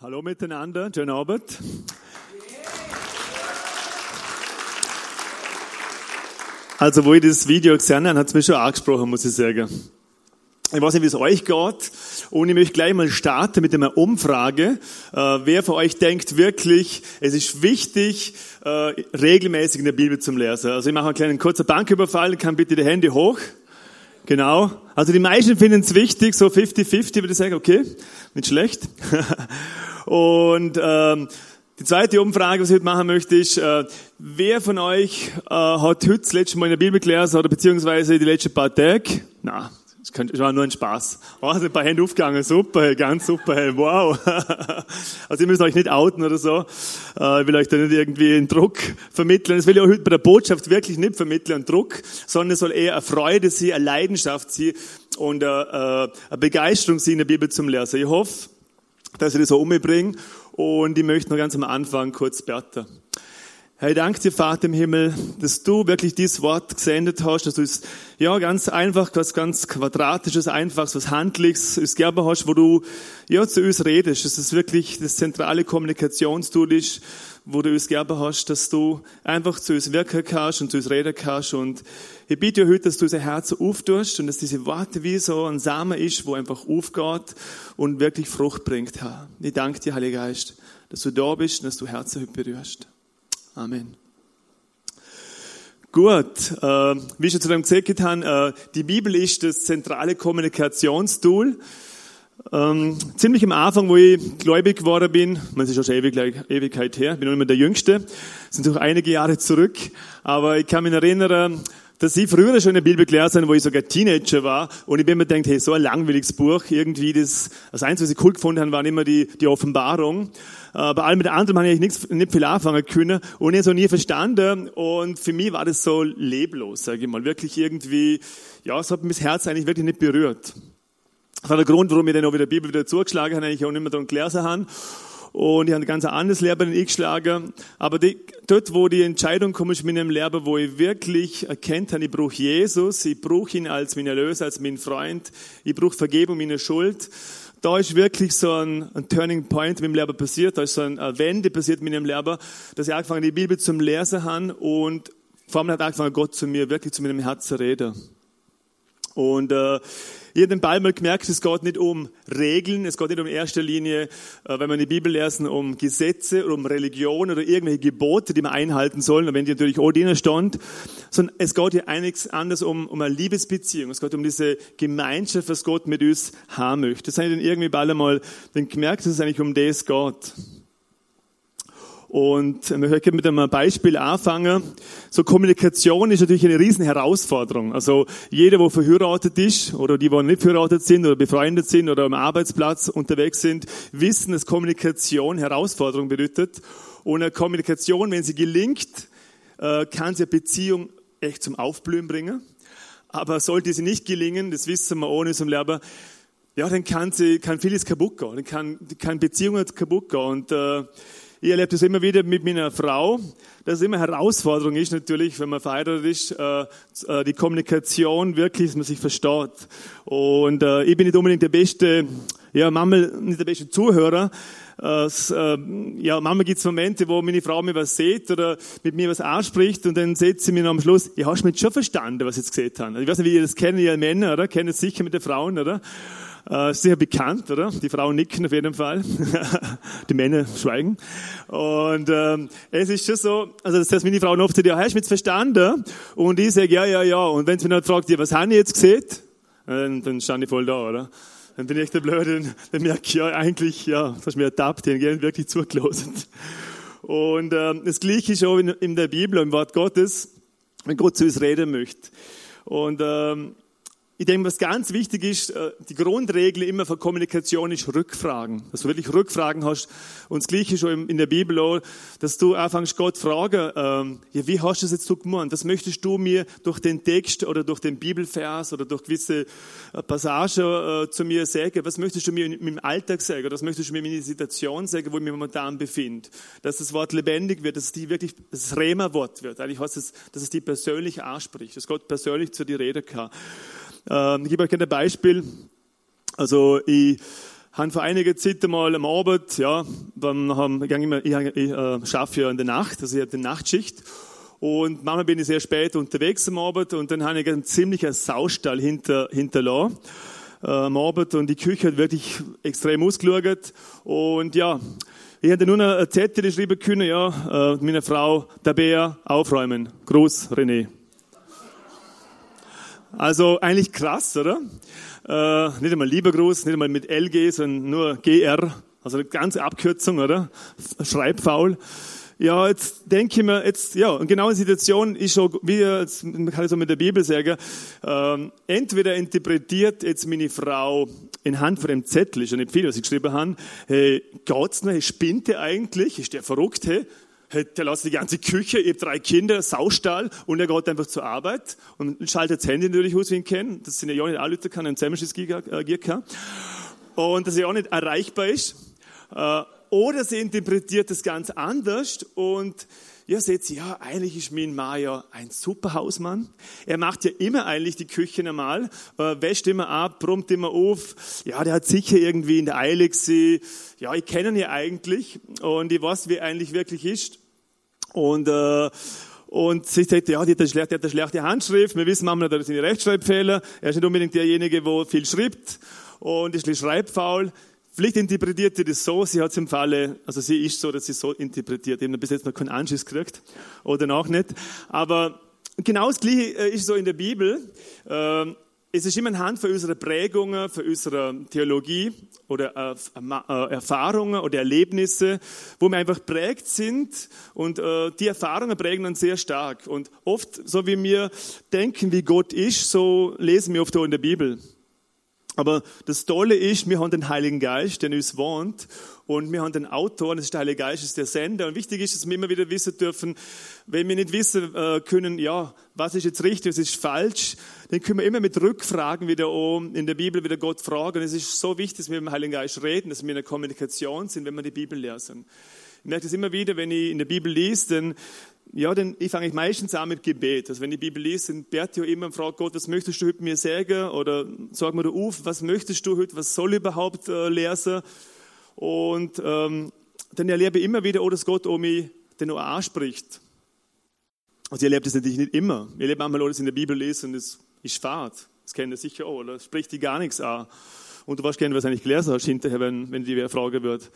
Hallo miteinander, schönen Abend. Also, wo ich das Video gesehen habe, hat es mich schon angesprochen, muss ich sagen. Ich weiß nicht, wie es euch geht. Und ich möchte gleich mal starten mit einer Umfrage. Äh, wer von euch denkt wirklich, es ist wichtig, äh, regelmäßig in der Bibel zu lesen? Also ich mache einen kleinen kurzen Banküberfall, kann bitte die Hände hoch. Genau. Also die meisten finden es wichtig, so 50-50 würde ich sagen, okay, nicht schlecht. Und ähm, die zweite Umfrage, was ich heute machen möchte, ist, äh, wer von euch äh, hat heute das letzte Mal in der Bibel gelesen oder beziehungsweise die letzten paar Tage? Na, das war nur ein Spaß. Oh, sind ein paar Hände aufgegangen, super, ganz super, wow. Also ihr müsst euch nicht outen oder so. Äh, ich will euch da nicht irgendwie einen Druck vermitteln. Das will ich auch heute bei der Botschaft wirklich nicht vermitteln, einen Druck, sondern es soll eher eine Freude sein, eine Leidenschaft sein und eine, äh, eine Begeisterung sein, in der Bibel zum Lesen. Ich hoffe, dass ich das so umbringe und ich möchte noch ganz am Anfang kurz beten. Ich danke dir, Vater im Himmel, dass du wirklich dieses Wort gesendet hast, dass du es, ja, ganz einfach, was ganz Quadratisches, Einfaches, was Handliches, es gegeben hast, wo du, ja, zu uns redest, dass es wirklich das zentrale Kommunikationstool ist, wo du uns gegeben hast, dass du einfach zu uns wirken kannst und zu uns reden kannst und ich bitte heute, dass du unser Herz auftust und dass diese Worte wie so ein Samen ist, wo einfach aufgeht und wirklich Frucht bringt, Herr. Ich danke dir, Heiliger Geist, dass du da bist und dass du Herzen heute berührst. Amen. Gut, äh, wie schon zu dem gesagt habe, äh, die Bibel ist das zentrale Kommunikationstool. Ähm, ziemlich am Anfang, wo ich gläubig geworden bin, man ist ja schon ewig, Ewigkeit her, bin noch immer der Jüngste, sind doch einige Jahre zurück, aber ich kann mich erinnern, dass ich früher schon eine Bibel gelesen habe, wo ich sogar Teenager war und ich bin mir gedacht, hey, so ein langweiliges Buch, irgendwie das, das Einzige, was ich cool gefunden habe, waren immer die, die Offenbarung. Äh, bei allem mit anderen habe ich nichts, nicht viel anfangen können und ich habe es nie verstanden und für mich war das so leblos, sage ich mal, wirklich irgendwie, ja, es hat mein Herz eigentlich wirklich nicht berührt. Das war der Grund, warum ich dann auch wieder die Bibel wieder zugeschlagen habe, ich auch nicht mehr dran gelesen habe. Und ich habe ein ganz anderes Leben eingeschlagen. Aber die, dort, wo die Entscheidung kommt, ist mit einem Leben, wo ich wirklich erkennt habe, ich brauche Jesus, ich brauche ihn als mein Erlöser, als mein Freund, ich brauche Vergebung meiner Schuld. Da ist wirklich so ein, ein Turning Point mit dem Leben passiert, da ist so eine Wende passiert mit dem Leben, dass ich angefangen die Bibel zum Lesen habe und vor allem hat angefangen Gott zu mir, wirklich zu meinem Herzen reden. Und äh, ich habe den Ball mal gemerkt, es geht nicht um Regeln, es geht nicht um erster Linie, äh, wenn man die Bibel lesen, um Gesetze um Religion oder irgendwelche Gebote, die man einhalten soll, wenn die natürlich auch drinnen stand, sondern es geht hier einiges anders um, um eine Liebesbeziehung. Es geht um diese Gemeinschaft, was Gott mit uns haben möchte. Das habe ich dann irgendwie bald einmal gemerkt, dass es eigentlich um das geht. Und wir können mit einem Beispiel anfangen. So Kommunikation ist natürlich eine riesen Herausforderung. Also jeder, der verheiratet ist oder die, die nicht verheiratet sind oder befreundet sind oder am Arbeitsplatz unterwegs sind, wissen, dass Kommunikation Herausforderung bedeutet. Und eine Kommunikation, wenn sie gelingt, äh, kann sie eine Beziehung echt zum Aufblühen bringen. Aber sollte sie nicht gelingen, das wissen wir ohne zum Leben, ja, dann kann sie, kann vieles kaputt gehen. Dann kann, kann Beziehungen kaputt gehen. Und, äh, ich erlebe das immer wieder mit meiner Frau, dass es immer Herausforderung ist natürlich, wenn man verheiratet ist, äh, äh, die Kommunikation wirklich, dass man sich versteht. Und äh, ich bin nicht unbedingt der beste, ja, manchmal nicht der beste Zuhörer. Es, äh, ja, manchmal gibt es Momente, wo meine Frau mir was sieht oder mit mir was anspricht und dann setzt sie mir noch am Schluss, ja, hast mich schon verstanden, was ich jetzt gesehen habe? Ich weiß nicht, wie ihr das kennt, ihr Männer, oder? Kennt es sicher mit den Frauen, oder? Äh, sehr bekannt, oder? Die Frauen nicken auf jeden Fall. die Männer schweigen. Und ähm, es ist schon so, also das heißt, meine Frau oft sagt, ja, hast du mich verstanden? Und ich sage, ja, ja, ja. Und wenn sie mich dann fragt, ja, was haben ich jetzt gesehen? Dann, dann stand ich voll da, oder? Dann bin ich der Blöde, dann merke ich, ja, eigentlich, ja, das hast mir ertappt, den gehen wirklich zugelassen. Und ähm, das Gleiche ist auch in, in der Bibel, im Wort Gottes, wenn Gott zu uns reden möchte. Und ähm, ich denke, was ganz wichtig ist, äh, die Grundregel immer für Kommunikation ist Rückfragen. Dass du wirklich Rückfragen hast. Und das Gleiche schon in der Bibel auch, dass du anfängst Gott fragen, ähm, ja, wie hast du das jetzt so gemacht? Was möchtest du mir durch den Text oder durch den Bibelvers oder durch gewisse äh, Passagen äh, zu mir sagen? Was möchtest du mir im Alltag sagen? Was möchtest du mir in der Situation sagen, wo ich mich momentan befinde? Dass das Wort lebendig wird, dass es die wirklich, das Rema-Wort wird. Eigentlich heißt es, dass es die persönlich anspricht, dass Gott persönlich zu dir reden kann. Ähm, ich gebe euch gerne ein Beispiel. Also ich haben vor einiger Zeit einmal am Abend, ja, dann haben, ich, ich, ich äh, schaffe ja in der Nacht, also ich habe die Nachtschicht. Und manchmal bin ich sehr spät unterwegs am Abend und dann habe ich einen ziemlichen Saustall hinter, hinterlassen äh, am Abend und die Küche hat wirklich extrem ausgeschaut. Und ja, ich hätte nur eine Zettel schreiben können, ja, äh, meiner Frau, Bär, aufräumen. Gruß, René. Also eigentlich krass, oder? Äh, nicht einmal lieber Gruß, nicht einmal mit LG, sondern nur GR. Also eine ganze Abkürzung, oder? Schreibfaul. Ja, jetzt denke ich mir, jetzt, ja, und genau die Situation ist so, wie jetzt, kann es so mit der Bibel sagen, ähm, entweder interpretiert jetzt meine Frau in Hand von dem Zettel, ist ja nicht viel, was ich geschrieben habe, hey, geht's noch, hey, spinnt der eigentlich, ist der verrückt, hey? Der lässt die ganze Küche, ihr drei Kinder, Saustall und er geht einfach zur Arbeit und schaltet das Handy natürlich aus, wie ihn kennen. Das sind ja auch nicht alle Leute, kann ein Zusammenschiss äh, Und dass er auch nicht erreichbar ist. Äh, oder sie interpretiert das ganz anders und ja, seht ihr, ja, eigentlich ist mein Mann ja ein super Hausmann. Er macht ja immer eigentlich die Küche normal, äh, wäscht immer ab, brummt immer auf. Ja, der hat sicher irgendwie in der Eile gesehen. Ja, ich kenne ihn ja eigentlich und ich weiß, wie er eigentlich wirklich ist. Und, äh, und sie sagt, ja, die hat, eine schlechte, die hat eine schlechte Handschrift. Wir wissen manchmal, da sind Rechtschreibfehler. Er ist nicht unbedingt derjenige, der viel schreibt und ist ein schreibfaul. Vielleicht interpretiert sie das so, sie hat es im Falle, also sie ist so, dass sie so interpretiert, eben bis jetzt noch keinen Anschiss gekriegt oder noch nicht. Aber genau das Gleiche äh, ist so in der Bibel. Ähm, es ist immer anhand von unseren Prägungen, von unserer Theologie oder äh, äh, Erfahrungen oder Erlebnisse, wo wir einfach prägt sind und die Erfahrungen prägen uns sehr stark. Und oft, so wie wir denken, wie Gott ist, so lesen wir oft auch in der Bibel. Aber das Tolle ist, wir haben den Heiligen Geist, der in uns wohnt, und wir haben den Autor, das ist der Heilige Geist, das ist der Sender. Und wichtig ist, dass wir immer wieder wissen dürfen, wenn wir nicht wissen äh, können, ja, was ist jetzt richtig, was ist falsch, dann können wir immer mit Rückfragen wieder um, in der Bibel wieder Gott fragen. Und es ist so wichtig, dass wir mit dem Heiligen Geist reden, dass wir in der Kommunikation sind, wenn wir die Bibel lesen. Ich merke das immer wieder, wenn ich in der Bibel lese, dann ja, denn ich fange meistens an mit Gebet. Also wenn die Bibel lese, dann bete ich immer und frage Gott, was möchtest du heute mir sagen? Oder sag mir auf, was möchtest du heute, was soll ich überhaupt äh, lesen? Und ähm, dann erlebe ich immer wieder, oh, dass Gott um mich den auch anspricht. Also ich erlebe das natürlich nicht immer. Ich erlebe manchmal, oh, dass ich in der Bibel lese und es ist Fahrt. Das kennt ihr sicher auch, oder? Spricht die gar nichts an. Und du weißt gerne, was eigentlich gelesen hast hinterher, wenn, wenn die wer fragen wird.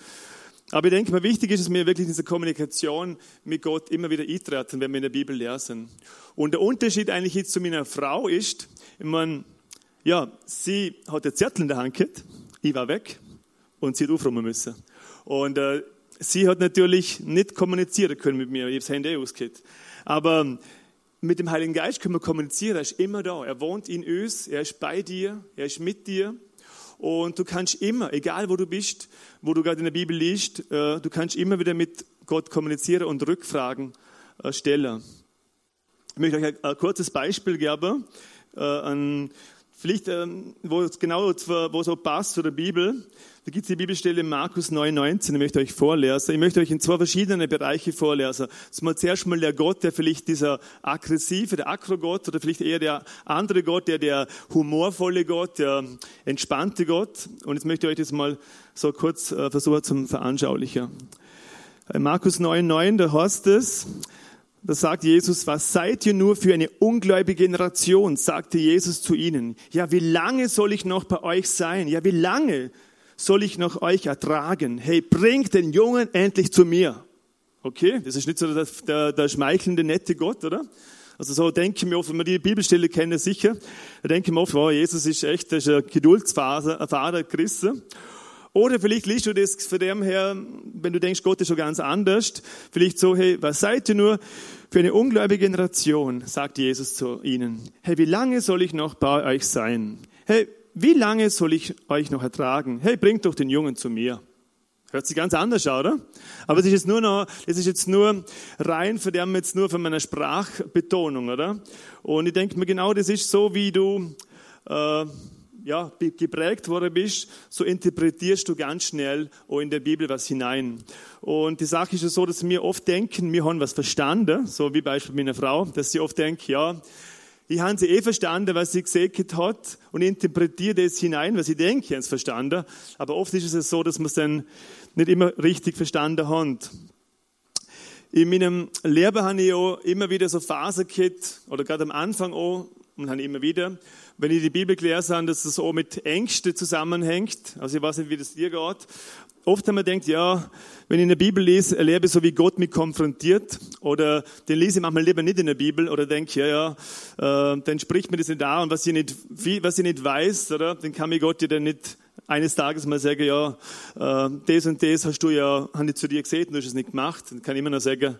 Aber ich denke mal, wichtig ist es mir wirklich diese Kommunikation mit Gott immer wieder eintreten, wenn wir in der Bibel lesen. Und der Unterschied eigentlich jetzt zu meiner Frau ist, ich meine, ja, sie hat den Zettel in der Hand gehabt, ich war weg und sie hat aufräumen müssen. Und äh, sie hat natürlich nicht kommunizieren können mit mir, ich habe das Handy ausgehört. Aber mit dem Heiligen Geist können wir kommunizieren, er ist immer da, er wohnt in uns, er ist bei dir, er ist mit dir und du kannst immer, egal wo du bist, wo du gerade in der Bibel liest, äh, du kannst immer wieder mit Gott kommunizieren und Rückfragen äh, stellen. Ich möchte euch ein, kurzes Beispiel geben, äh, vielleicht, ähm, wo es genau wo so passt zu der Bibel. Da gibt es die Bibelstelle Markus 9,19, ich möchte euch vorlesen. Ich möchte euch in zwei verschiedene Bereiche vorlesen. Das ist mal zuerst mal der Gott, der vielleicht dieser aggressive, der Akrogott oder vielleicht eher der andere Gott, der der humorvolle Gott, der entspannte Gott. Und jetzt möchte ich euch das mal so kurz äh, versuchen zum Veranschaulichen. Markus 9,9, da heißt es, da sagt Jesus, was seid ihr nur für eine ungläubige Generation, sagte Jesus zu ihnen. Ja, wie lange soll ich noch bei euch sein? Ja, wie lange? soll ich noch euch ertragen? Hey, bringt den Jungen endlich zu mir. Okay, das ist nicht so der, der, der schmeichelnde, nette Gott, oder? Also so denke ich mir oft, wenn man die Bibelstelle kennt, sicher, denke ich mir oft, wow, Jesus ist echt, das ist ein Geduldsvater. Oder vielleicht liest du das von dem her, wenn du denkst, Gott ist schon ganz anders, vielleicht so, hey, was seid ihr nur für eine ungläubige Generation, sagt Jesus zu ihnen. Hey, wie lange soll ich noch bei euch sein? Hey, wie lange soll ich euch noch ertragen? Hey, bringt doch den Jungen zu mir. Hört sich ganz anders an, oder? Aber das ist jetzt nur noch, das ist jetzt nur rein für den jetzt nur von meiner Sprachbetonung, oder? Und ich denke mir genau, das ist so, wie du äh, ja, geprägt worden bist, so interpretierst du ganz schnell auch in der Bibel was hinein. Und die Sache ist ja so, dass wir oft denken, wir haben was verstanden, so wie Beispiel meiner Frau, dass sie oft denkt, ja, ich habe sie eh verstanden, was sie gesagt hat und interpretiere das hinein, was ich denke, ich habe es verstanden. Aber oft ist es so, dass man es dann nicht immer richtig verstanden hat. In meinem Leben habe ich auch immer wieder so Phasen gehabt, oder gerade am Anfang auch, und habe immer wieder, wenn ich die Bibel gelesen habe, dass es auch mit Ängsten zusammenhängt. Also ich weiß nicht, wie das dir geht. Oft haben wir gedacht, ja, wenn ich in der Bibel lese, erlebe so wie Gott mich konfrontiert, oder den lese ich manchmal lieber nicht in der Bibel, oder denke, ja, ja, äh, dann spricht mir das nicht da, und was ich nicht, was ich nicht weiß, oder, dann kann mir Gott ja dann nicht eines Tages mal sagen, ja, äh, das und das hast du ja, haben die zu dir gesehen, du hast es nicht gemacht. Dann kann ich immer noch sagen,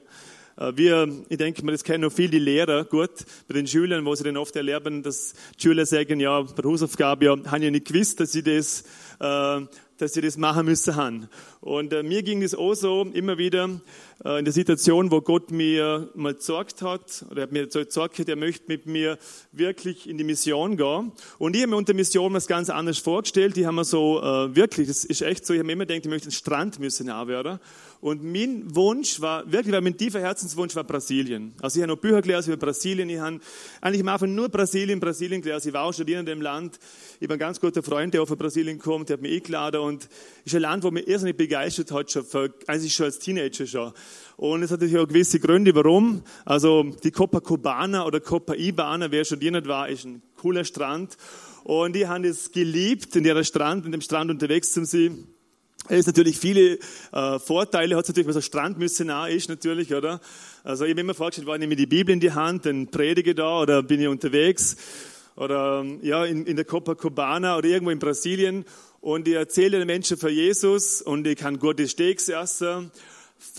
wir, ich denke mal, das kennen noch viel die Lehrer gut, bei den Schülern, wo sie dann oft erleben, dass die Schüler sagen, ja, bei der Hausaufgabe, ja, haben ja nicht gewusst, dass sie das, äh, dass sie das machen müssen haben. Und äh, mir ging es auch so, immer wieder äh, in der Situation, wo Gott mir mal gesagt hat, oder er hat mir gesagt, er möchte mit mir wirklich in die Mission gehen. Und ich habe mir unter Mission was ganz anderes vorgestellt. Die haben mir so, äh, wirklich, das ist echt so, ich habe mir immer gedacht, ich möchte einen Strand müssen werden. Und mein Wunsch war, wirklich, mein tiefer Herzenswunsch war Brasilien. Also ich habe noch Bücher gelesen über Brasilien. Ich habe eigentlich am Anfang nur Brasilien, Brasilien gelesen. Ich war auch studieren in dem Land. Ich habe einen ganz guten Freund, der auch von Brasilien kommt, der hat mich eingeladen. Und ist ein Land, wo mich irrsinnig begeistert hat, schon, eigentlich schon als Teenager schon. Und es hat natürlich auch gewisse Gründe, warum. Also die Copacabana oder Copacabana, wer studiert war, ist ein cooler Strand. Und die haben es geliebt, in der Strand, in dem Strand unterwegs zu sein. Es natürlich viele äh, Vorteile, hat es natürlich, weil so Strandmissionar ist natürlich, oder? Also ich habe immer vorgestellt, war ich nehme die Bibel in die Hand, dann predige da oder bin ich unterwegs oder ja in, in der Copacabana oder irgendwo in Brasilien und ich erzähle den Menschen für Jesus und ich kann gute Steaks essen.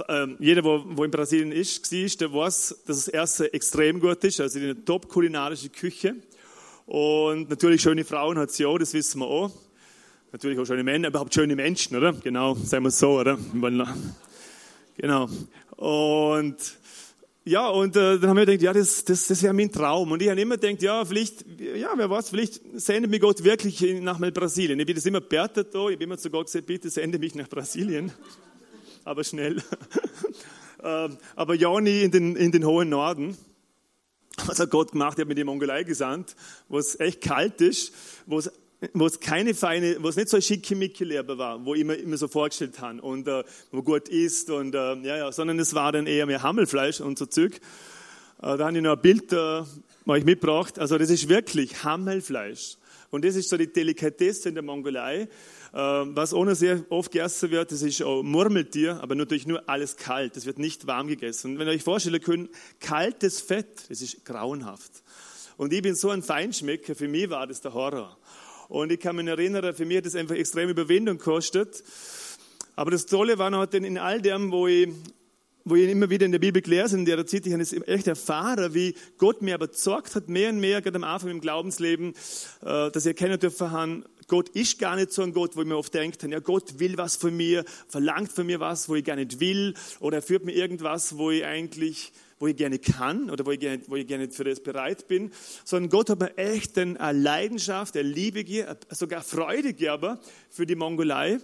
Ähm, jeder, wo, wo in Brasilien ist, war, der weiß, dass das Erste extrem gut ist, also eine top kulinarische Küche. Und natürlich schöne Frauen hat sie auch, das wissen wir auch. Natürlich auch schöne Männer, überhaupt schöne Menschen, oder? Genau, sagen wir es so, oder? Genau. Und ja, und äh, dann haben wir gedacht, ja, das, das, das wäre mein Traum. Und ich habe immer gedacht, ja, vielleicht, ja, wer weiß, vielleicht sendet mich Gott wirklich nach Brasilien. Ich bin das immer bewertet da, ich habe immer zu Gott gesagt, bitte sende mich nach Brasilien. Aber schnell. Ähm, aber ja, nie in den, in den hohen Norden. Was hat Gott gemacht? Er hat mir die Mongolei gesandt, wo es echt kalt ist, wo es wo es keine feine, wo es nicht so ein schickimicki-Lehrer war, wo ich mir immer so vorgestellt habe und äh, wo gut isst und äh, ja, ja, sondern es war dann eher mehr Hammelfleisch und so Zeug. Äh, da habe ich noch ein Bild äh, ich mitgebracht. Also das ist wirklich Hammelfleisch. Und das ist so die Delikatesse in der Mongolei. Äh, was ohne sehr oft gegessen wird, das ist auch Murmeltier, aber natürlich nur alles kalt. Das wird nicht warm gegessen. Und wenn ihr euch vorstellen könnt, kaltes Fett, das ist grauenhaft. Und ich bin so ein Feinschmecker, für mich war das der Horror. Und ich kann mich erinnern, für mich hat das einfach extrem Überwindung gekostet. Aber das Tolle war noch in all dem, wo ich, wo ich immer wieder in der Bibel gelesen in der Zeit, ich habe es echt erfahren, wie Gott mir aber gesagt hat, mehr und mehr, gerade am Anfang im Glaubensleben, äh, dass ich erkennen dürfen haben, Gott ist gar nicht so ein Gott, wo ich mir oft denke, ja, Gott will was von mir, verlangt von mir was, wo ich gar nicht will, oder er führt mir irgendwas, wo ich eigentlich wo ich gerne kann oder wo ich gerne, wo ich gerne für das bereit bin, sondern Gott hat mir echt eine Leidenschaft, eine Liebe, sogar Freude gegeben für die Mongolei.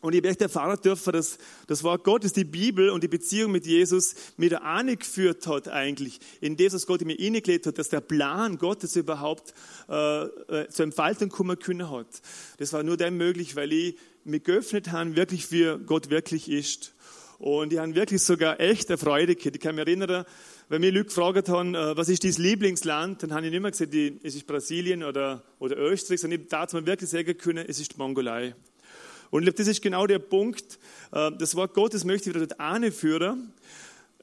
Und ich habe echt erfahren dürfen, dass das Wort Gottes, die Bibel und die Beziehung mit Jesus mir da angeführt hat eigentlich, in das, was Gott in mir hineingelegt hat, dass der Plan Gottes überhaupt äh, äh, zur Entfaltung kommen können hat. Das war nur dann möglich, weil ich mich geöffnet habe, wirklich für Gott wirklich ist. Und die haben wirklich sogar echte Freude gehabt. Ich kann mich erinnern, wenn mir Leute gefragt haben, äh, was ist dein Lieblingsland, dann habe ich nicht mehr gesagt, es ist Brasilien oder, oder Österreich, sondern ich darf mir wirklich sagen können, es ist die Mongolei. Und ich glaube, das ist genau der Punkt. Äh, das Wort Gottes möchte ich wieder dort anführen.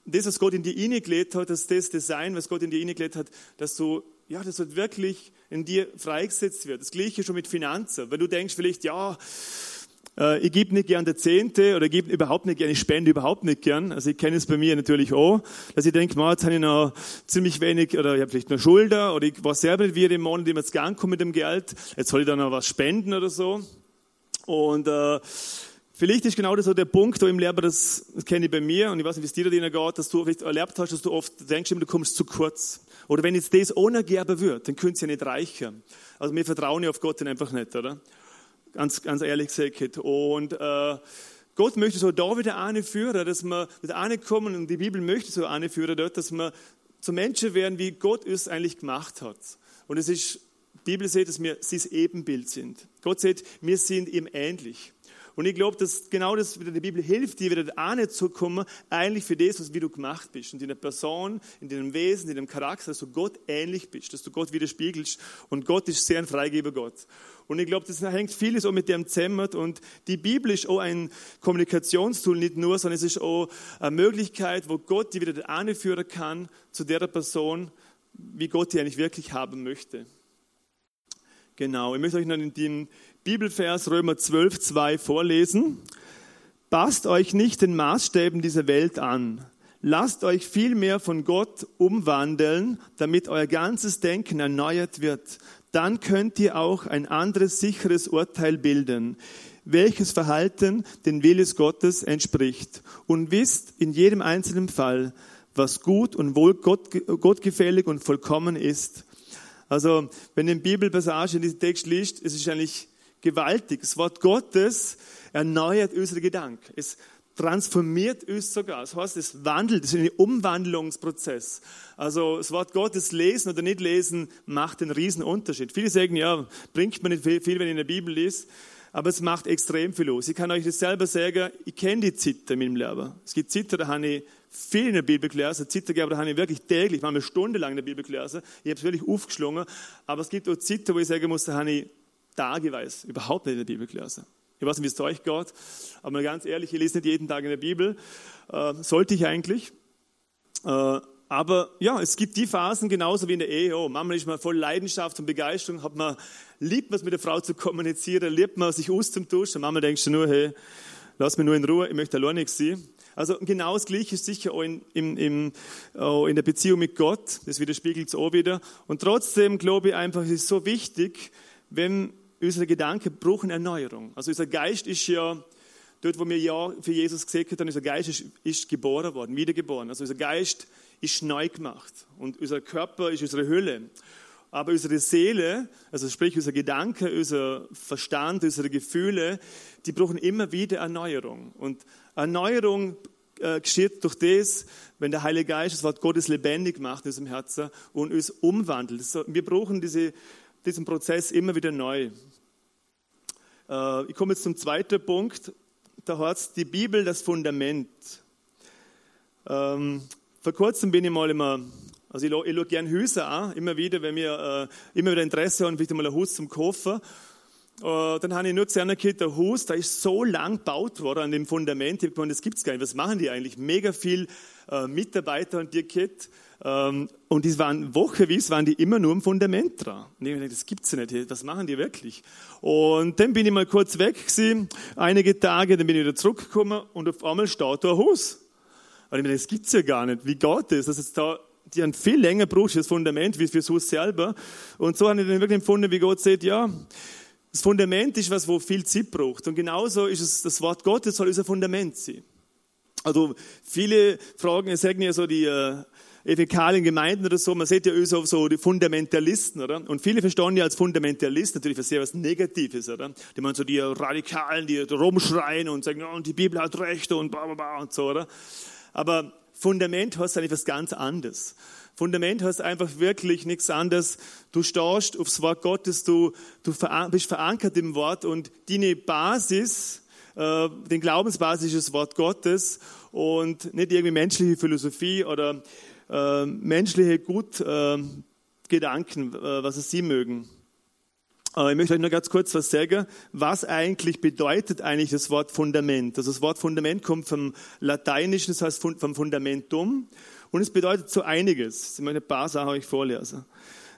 Das, was Gott in die Inne gelegt hat, dass das Design, was Gott in die Inne gelegt hat, dass du, ja, das wird wirklich in dir freigesetzt wird. Das Gleiche schon mit Finanzen. Weil du denkst vielleicht, ja, äh, ich gebe nicht gern der Zehnte oder gebe überhaupt nicht gern, ich spende überhaupt nicht gern. Also ich kenne es bei mir natürlich auch, dass ich denke, jetzt habe ich noch ziemlich wenig oder ich habe vielleicht noch Schulter oder ich weiß selber nicht, wie ich den Monat jetzt ankomme mit dem Geld. Jetzt soll ich dann noch was spenden oder so. Und äh, vielleicht ist genau das so der Punkt, wo im Lehrer, das, das kenne ich bei mir und ich weiß nicht, wie es dir da geht, dass du vielleicht erlebt hast, dass du oft denkst, du kommst zu kurz. Oder wenn jetzt das ohne Gerber wird, dann könnt ihr ja nicht reichen. Also wir vertrauen ja auf Gott einfach nicht, oder? Ganz, ganz ehrlich gesagt. Und äh, Gott möchte so da wieder eine führen, dass wir wieder eine kommen und die Bibel möchte so eine führen dort, dass wir zu Menschen werden, wie Gott es eigentlich gemacht hat. Und es ist, die Bibel sagt, dass wir sein Ebenbild sind. Gott sagt, wir sind ihm ähnlich. Und ich glaube, dass genau das wieder die Bibel hilft, dir wieder nicht zu kommen, eigentlich für das, was wie du gemacht bist. In deiner Person, in deinem Wesen, in deinem Charakter, dass du Gott ähnlich bist, dass du Gott widerspiegelst. Und Gott ist sehr ein Freigeber Gott. Und ich glaube, das hängt vieles auch mit dem zusammen. Und die Bibel ist auch ein Kommunikationstool, nicht nur, sondern es ist auch eine Möglichkeit, wo Gott die wieder anführen kann zu der Person, wie Gott die eigentlich wirklich haben möchte. Genau, ich möchte euch noch in den Bibelvers Römer 12, 2 vorlesen. Passt euch nicht den Maßstäben dieser Welt an. Lasst euch vielmehr von Gott umwandeln, damit euer ganzes Denken erneuert wird. Dann könnt ihr auch ein anderes sicheres Urteil bilden, welches Verhalten den Willes Gottes entspricht. Und wisst in jedem einzelnen Fall, was gut und wohl Gott, gottgefällig und vollkommen ist. Also, wenn ihr in Bibelpassage in diesem Text liest, ist es eigentlich gewaltig. Das Wort Gottes erneuert unsere Gedanken. Es transformiert uns sogar. Das heißt, es wandelt, es ist ein Umwandlungsprozess. Also das Wort Gottes lesen oder nicht lesen macht einen riesen Unterschied. Viele sagen, ja, bringt man nicht viel, wenn ich in der Bibel lese, aber es macht extrem viel los. Ich kann euch das selber sagen, ich kenne die Zitter in meinem Leben. Es gibt Zitter, da habe ich viel in der Bibel gelesen. Zitter, da habe ich wirklich täglich, manchmal stundenlang in der Bibel gelesen. Ich habe es wirklich aufgeschlungen. Aber es gibt auch Zitter, wo ich sagen muss, da habe ich tageweise überhaupt nicht in der Bibel gelesen. Ich weiß nicht, wie es euch geht, aber mal ganz ehrlich, ich lese nicht jeden Tag in der Bibel. Äh, sollte ich eigentlich. Äh, aber ja, es gibt die Phasen genauso wie in der Ehe. Oh, manchmal ist man voll Leidenschaft und Begeisterung, hat man, liebt man es mit der Frau zu kommunizieren, liebt man sich auszutauschen. Manchmal denkst du nur, hey, lass mich nur in Ruhe, ich möchte allein nichts sein. Also genau das Gleiche ist sicher auch in, in, in, in der Beziehung mit Gott. Das widerspiegelt es auch wieder. Und trotzdem glaube ich einfach, es ist so wichtig, wenn unsere Gedanken brauchen Erneuerung. Also unser Geist ist ja, dort wo wir ja für Jesus gesagt haben, unser Geist ist, ist geboren worden, wiedergeboren. Also unser Geist ist neu gemacht und unser Körper ist unsere Hülle. Aber unsere Seele, also sprich unser Gedanke, unser Verstand, unsere Gefühle, die brauchen immer wieder Erneuerung. Und Erneuerung äh, geschieht durch das, wenn der Heilige Geist das Wort Gottes lebendig macht in unserem Herzen und uns umwandelt. Wir brauchen diese, diesen Prozess immer wieder neu. Äh, ich komme jetzt zum zweiten Punkt. Da hat die Bibel das Fundament. Ähm, vor kurzem bin ich mal immer, also ich, ich schaue gerne Häuser an, immer wieder, wenn wir äh, immer wieder Interesse haben, vielleicht mal ein Haus zum kaufen. Äh, dann habe ich nur gesehen, okay, der Haus, da ist so lang gebaut worden an dem Fundament. Ich habe gemeint, das gibt es gar nicht. Was machen die eigentlich? Mega viel äh, Mitarbeiter und die Kette. Ähm, und die waren wocheweise waren die immer nur im Fundament dran. Und ich habe gedacht, das gibt's ja nicht. Was machen die wirklich? Und dann bin ich mal kurz weg gewesen, einige Tage, dann bin ich wieder zurückgekommen und auf einmal steht da ein Haus. Und ich mir das gibt's ja gar nicht. Wie geht das? Das ist da, die haben viel länger braucht das Fundament wie fürs Haus selber. Und so habe ich dann wirklich empfunden, wie Gott sagt, ja, das Fundament ist was, wo viel Zeit braucht. Und genauso ist es, das Wort Gottes soll unser Fundament sein. Also viele fragen, sagen ja so die äh, evangelischen Gemeinden oder so, man sieht ja so, so die Fundamentalisten, oder? Und viele verstehen ja als Fundamentalist natürlich was sehr was Negatives, oder? Die meinen so die Radikalen, die rumschreien und sagen, oh, und die Bibel hat Recht und bla bla bla und so, oder? Aber Fundament heißt eigentlich was ganz anderes. Fundament heißt einfach wirklich nichts anderes. Du stehst aufs Wort Gottes, du, du bist verankert im Wort und deine Basis, äh, den Glaubensbasis ist das Wort Gottes und nicht irgendwie menschliche Philosophie oder äh, menschliche Gutgedanken, äh, was es sie mögen. Ich möchte euch nur ganz kurz was sagen, was eigentlich bedeutet eigentlich das Wort Fundament. Also das Wort Fundament kommt vom Lateinischen, das heißt vom Fundamentum. Und es bedeutet so einiges. Ich möchte ein paar Sachen euch vorlesen.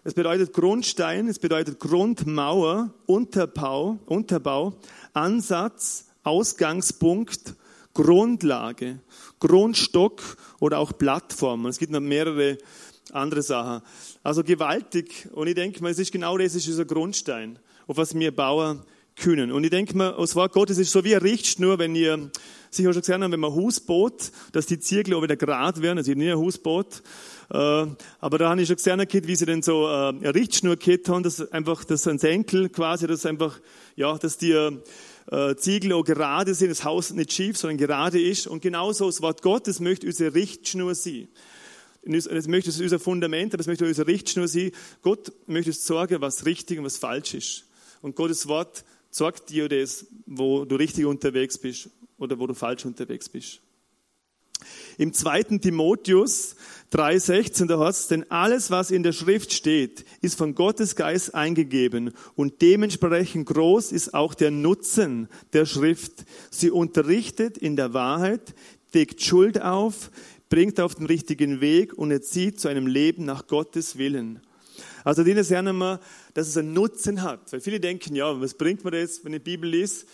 Es bedeutet Grundstein, es bedeutet Grundmauer, Unterbau, Unterbau, Ansatz, Ausgangspunkt, Grundlage, Grundstock oder auch Plattform. Es gibt noch mehrere andere Sachen. Also gewaltig. Und ich denke mal, es ist genau das ist unser Grundstein, auf was wir bauen können. Und ich denke mal, das Wort Gottes ist so wie eine Richtschnur, wenn ihr sicher schon gesehen habt, wenn man Haus baut, dass die Ziegel auch wieder gerade werden. Also ich nie ein Haus baut. Äh, aber da habe ich schon gesehen, wie sie denn so äh, eine Richtschnur haben, dass einfach, dass ein Senkel quasi, dass einfach, ja, dass die äh, Ziegel auch gerade sind, das Haus nicht schief, sondern gerade ist. Und genauso das Wort Gottes möchte unsere Richtschnur sein. das möchte es unser Fundament, aber es möchte unser Richtschnur sein. Gott möchte sorgen, was richtig und was falsch ist. Und Gottes Wort sagt dir das, wo du richtig unterwegs bist oder wo du falsch unterwegs bist. Im zweiten Timotheus 3,16, da heißt es, denn alles, was in der Schrift steht, ist von Gottes Geist eingegeben und dementsprechend groß ist auch der Nutzen der Schrift. Sie unterrichtet in der Wahrheit, deckt Schuld auf, bringt auf den richtigen Weg und erzieht zu einem Leben nach Gottes Willen. Also denen sagen wir, dass es einen Nutzen hat. Weil viele denken, ja, was bringt mir das, wenn ich die Bibel lese?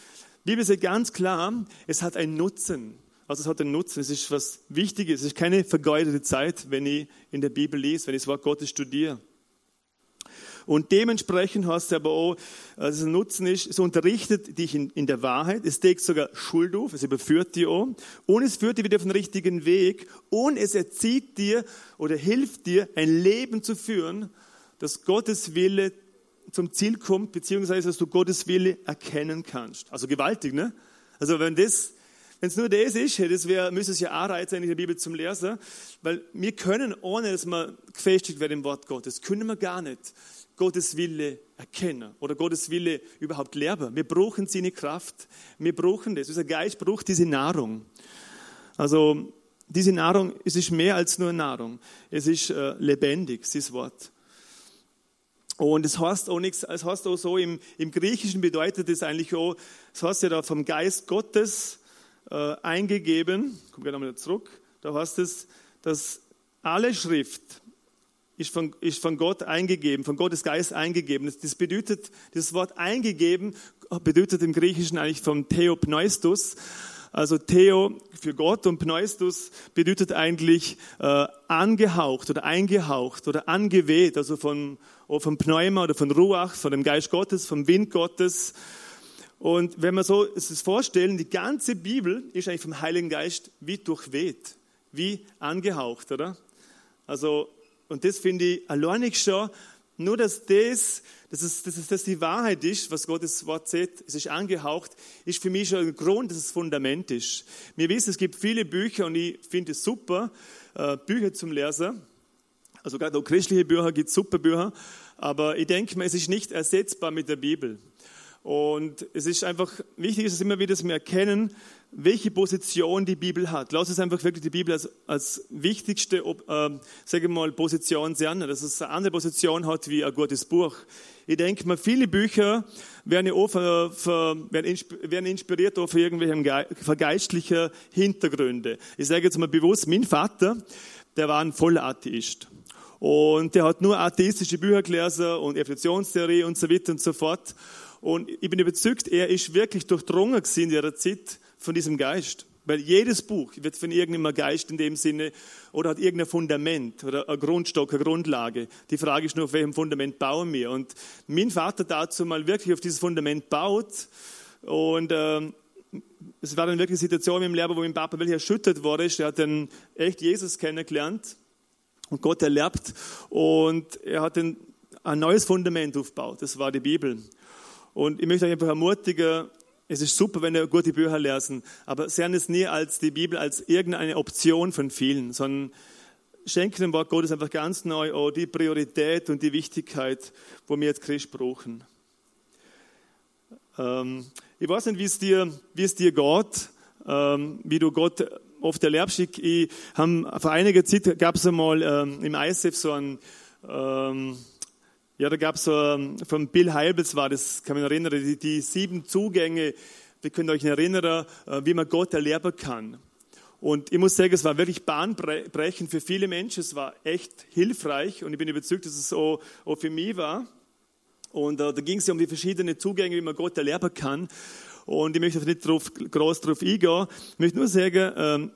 Die Bibel sagt ganz klar, es hat einen Nutzen. Also es hat einen Nutzen, es ist was Wichtiges, es ist keine vergeudete Zeit, wenn ich in der Bibel lese, wenn ich das Wort Gottes studiere. Und dementsprechend hast du aber auch, also ein Nutzen ist, es unterrichtet dich in, in der Wahrheit, es deckt sogar Schuld auf, es überführt dir auch, und es führt dich wieder auf den richtigen Weg, und es erzieht dir oder hilft dir, ein Leben zu führen, das Gottes Wille zum Ziel kommt, beziehungsweise dass du Gottes Wille erkennen kannst. Also gewaltig, ne? Also wenn das wenn es nur das ist, das wäre, müsste es ja auch Reiz sein in der Bibel zum Lesen, weil wir können, ohne dass wir gefestigt werden im Wort Gottes, können wir gar nicht Gottes Wille erkennen oder Gottes Wille überhaupt lernen. Wir brauchen seine Kraft. Wir brauchen das. Unser Geist braucht diese Nahrung. Also, diese Nahrung, es ist mehr als nur Nahrung. Es ist äh, lebendig, dieses Wort. Und es heißt auch nichts, es heißt auch so, im, im Griechischen bedeutet es eigentlich auch, es heißt ja da vom Geist Gottes, äh, eingegeben, kommen wir nochmal zurück, da heißt es, dass alle Schrift ist von, ist von Gott eingegeben, von Gottes Geist eingegeben. Das bedeutet, das Wort eingegeben bedeutet im Griechischen eigentlich vom Theopneustus. Also Theo für Gott und Pneustus bedeutet eigentlich äh, angehaucht oder eingehaucht oder angeweht, also von, von Pneuma oder von Ruach, von dem Geist Gottes, vom Wind Gottes. Und wenn wir so es vorstellen, die ganze Bibel ist eigentlich vom Heiligen Geist wie durchweht, wie angehaucht, oder? Also, und das finde ich alleinig schon, nur dass das, dass es, dass es dass die Wahrheit ist, was Gottes Wort sagt, es ist angehaucht, ist für mich schon ein Grund, dass es Fundament ist. Wir wissen, es gibt viele Bücher und ich finde es super, äh, Bücher zum Lesen. Also gerade auch christliche Bücher gibt es super Bücher, aber ich denke mir, es ist nicht ersetzbar mit der Bibel. Und es ist einfach wichtig, dass immer wieder wir erkennen, welche Position die Bibel hat. Lass uns einfach wirklich die Bibel als, als wichtigste, äh, sage ich mal, Position sehen, dass es eine andere Position hat wie ein gutes Buch. Ich denke mal, viele Bücher werden, auch für, für, werden inspiriert auch für irgendwelche vergeistliche Hintergründe. Ich sage jetzt mal bewusst, mein Vater, der war ein voller Atheist. Und der hat nur atheistische Bücher gelesen und Evolutionstheorie und so weiter und so fort. Und ich bin überzeugt, er ist wirklich durchdrungen in ihrer Zeit von diesem Geist. Weil jedes Buch wird von irgendeinem Geist in dem Sinne oder hat irgendein Fundament oder ein Grundstock, eine Grundlage. Die Frage ist nur, auf welchem Fundament bauen wir? Und mein Vater dazu mal wirklich auf dieses Fundament baut und ähm, es war dann wirklich eine Situation im Leben, wo mein Papa wirklich erschüttert wurde. Er hat dann echt Jesus kennengelernt und Gott erlebt und er hat dann ein neues Fundament aufgebaut. Das war die Bibel. Und ich möchte euch einfach ermutigen, es ist super, wenn ihr gute Bücher lesen, aber sehen es nie als die Bibel als irgendeine Option von vielen, sondern schenken dem Wort Gottes einfach ganz neu auch die Priorität und die Wichtigkeit, wo wir jetzt Christ brauchen. Ähm, ich weiß nicht, wie es dir, wie es dir geht, ähm, wie du Gott oft erlebst. Ich, ich hab, vor einiger Zeit gab es einmal ähm, im ISF so ein ähm, ja, da gab es ähm, von Bill Heibels war das, kann man erinnern, die, die sieben Zugänge, wir können euch erinnern, äh, wie man Gott erleben kann. Und ich muss sagen, es war wirklich bahnbrechend für viele Menschen. Es war echt hilfreich und ich bin überzeugt, dass es auch, auch für mich war. Und äh, da ging es ja um die verschiedenen Zugänge, wie man Gott erleben kann. Und ich möchte nicht drauf, groß darauf eingehen. Ich möchte nur sagen, ähm,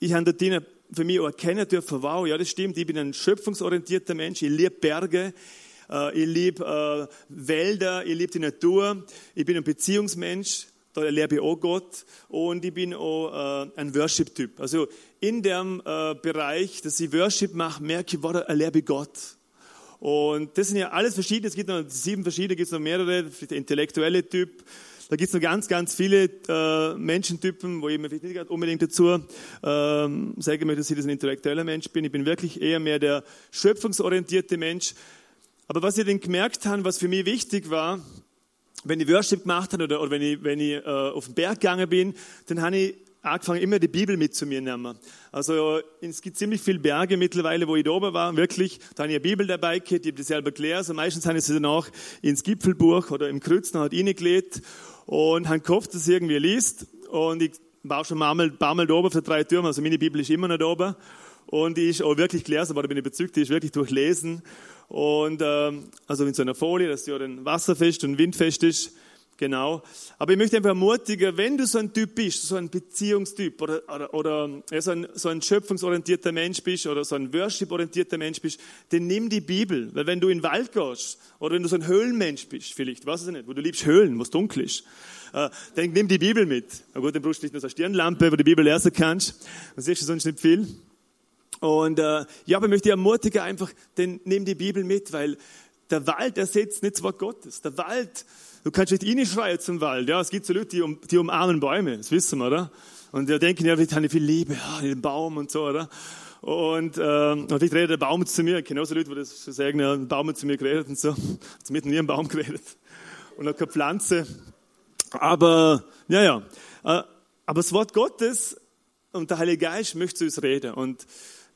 ich habe dort für mich auch erkennen dürfen, wow, ja, das stimmt, ich bin ein schöpfungsorientierter Mensch, ich liebe Berge, ich liebe äh, Wälder, ich liebe die Natur, ich bin ein Beziehungsmensch, da erlebe ich auch Gott und ich bin auch äh, ein Worship-Typ. Also in dem Bereich, dass ich Worship mache, merke ich, wow, da erlebe ich Gott. Und das sind ja alles verschiedene, es gibt noch sieben verschiedene, es gibt noch mehrere, der intellektuelle Typ, Da gibt es noch ganz, ganz viele äh, Menschentypen, wo ich mir nicht unbedingt dazu ähm, sagen möchte, dass ich ein intellektueller Mensch bin. Ich bin wirklich eher mehr der schöpfungsorientierte Mensch. Aber was ich denn gemerkt habe, was für mich wichtig war, wenn ich Worship gemacht habe oder, oder wenn ich, wenn ich äh, auf den Berg gegangen bin, dann habe ich angefangen, immer die Bibel mit zu mir nehmen. Also es gibt ziemlich viele Berge mittlerweile, wo ich da oben war, wirklich. Da habe ich eine Bibel dabei gehabt, ich habe die selber gelesen. Also meistens habe ich sie dann auch ins Gipfelbuch oder im Kreuzen halt reingelegt und habe gehofft, dass sie irgendwie liest. Und ich war schon ein paar Mal da oben für drei Türme, also meine Bibel ist immer noch da oben. Und die ist auch wirklich gelesen, da bin ich bezüglich, die ist wirklich durchlesen. Und ähm, also in so einer Folie, dass sie auch dann wasserfest und windfest ist. Genau. Aber ich möchte einfach ermutigen, wenn du so ein Typ bist, so ein Beziehungstyp oder, oder, oder ja, so, ein, so ein schöpfungsorientierter Mensch bist oder so ein worship-orientierter Mensch bist, dann nimm die Bibel. Weil wenn du in den Wald gehst oder wenn du so ein Höhlenmensch bist, vielleicht, weiß ich nicht, wo du liebst Höhlen, wo es dunkel ist, äh, dann nimm die Bibel mit. Na gut, dann brauchst du nicht nur so eine Stirnlampe, wo du die Bibel lesen kannst. Dann siehst du sonst nicht viel. Und äh, ja, aber ich möchte ermutigen einfach, denn nimm die Bibel mit, weil der Wald ersetzt nicht das Wort Gottes. Der Wald, du kannst nicht reinschreien zum Wald. Ja, es gibt so Leute, die, um, die umarmen Bäume, das wissen wir, oder? Und die denken, ja, vielleicht haben die viel Liebe, ja, den Baum und so, oder? Und, ähm, und ich redet der Baum zu mir, genauso Leute, die das sagen, ja, ein Baum hat zu mir geredet und so. Hat mit nie ein Baum geredet. Und auch keine Pflanze. Aber, ja, ja. Äh, aber das Wort Gottes und der Heilige Geist möchte zu uns reden. Und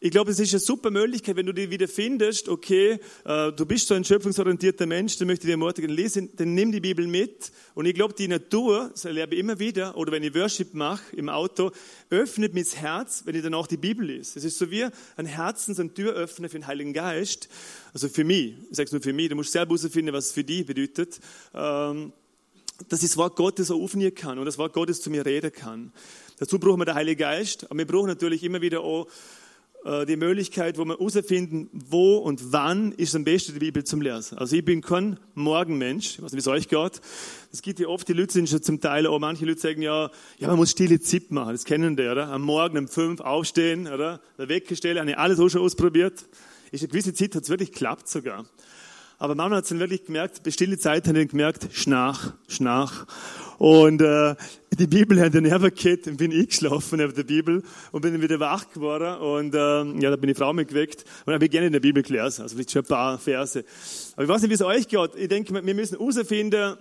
ich glaube, es ist eine super Möglichkeit, wenn du dich wieder findest, okay, äh, du bist so ein schöpfungsorientierter Mensch, dann möchte ich dir ermutigen, lesen, dann nimm die Bibel mit. Und ich glaube, die Natur, das erlebe ich immer wieder, oder wenn ich Worship mache im Auto, öffnet mir das Herz, wenn ich dann auch die Bibel lese. Es ist so wie ein Herzens- und Türöffner für den Heiligen Geist. Also für mich, ich sage es nur für mich, du musst selber herausfinden, was es für dich bedeutet. Ähm, dass ich das Wort Gottes aufnehmen kann und das Wort Gottes zu mir reden kann. Dazu brauchen wir den Heiligen Geist, aber wir brauchen natürlich immer wieder auch die Möglichkeit, wo wir herausfinden, wo und wann ist am besten die Bibel zum Lesen. Also ich bin kein Morgenmensch, ich weiß nicht, wie es euch geht. Es gibt ja oft, die Leute sind schon zum Teil, auch manche Leute sagen ja, ja, man muss stille Zeit machen, das kennen die, oder? Am Morgen um fünf aufstehen, oder? Der Wecker habe ich alles auch schon ausprobiert. Ist eine gewisse Zeit, hat es wirklich geklappt sogar. Aber manchmal hat es dann wirklich gemerkt, bei stille Zeit hat er gemerkt, schnach, schnach. Und äh, die Bibel hat den herverkehrt und bin ich geschlafen neben der Bibel und bin dann wieder wach geworden und äh, ja, da bin ich Frau mitgeweckt und habe ich gerne in der Bibel gelesen, also vielleicht schon ein paar Verse. Aber ich weiß nicht, wie es euch geht. Ich denke, wir müssen herausfinden,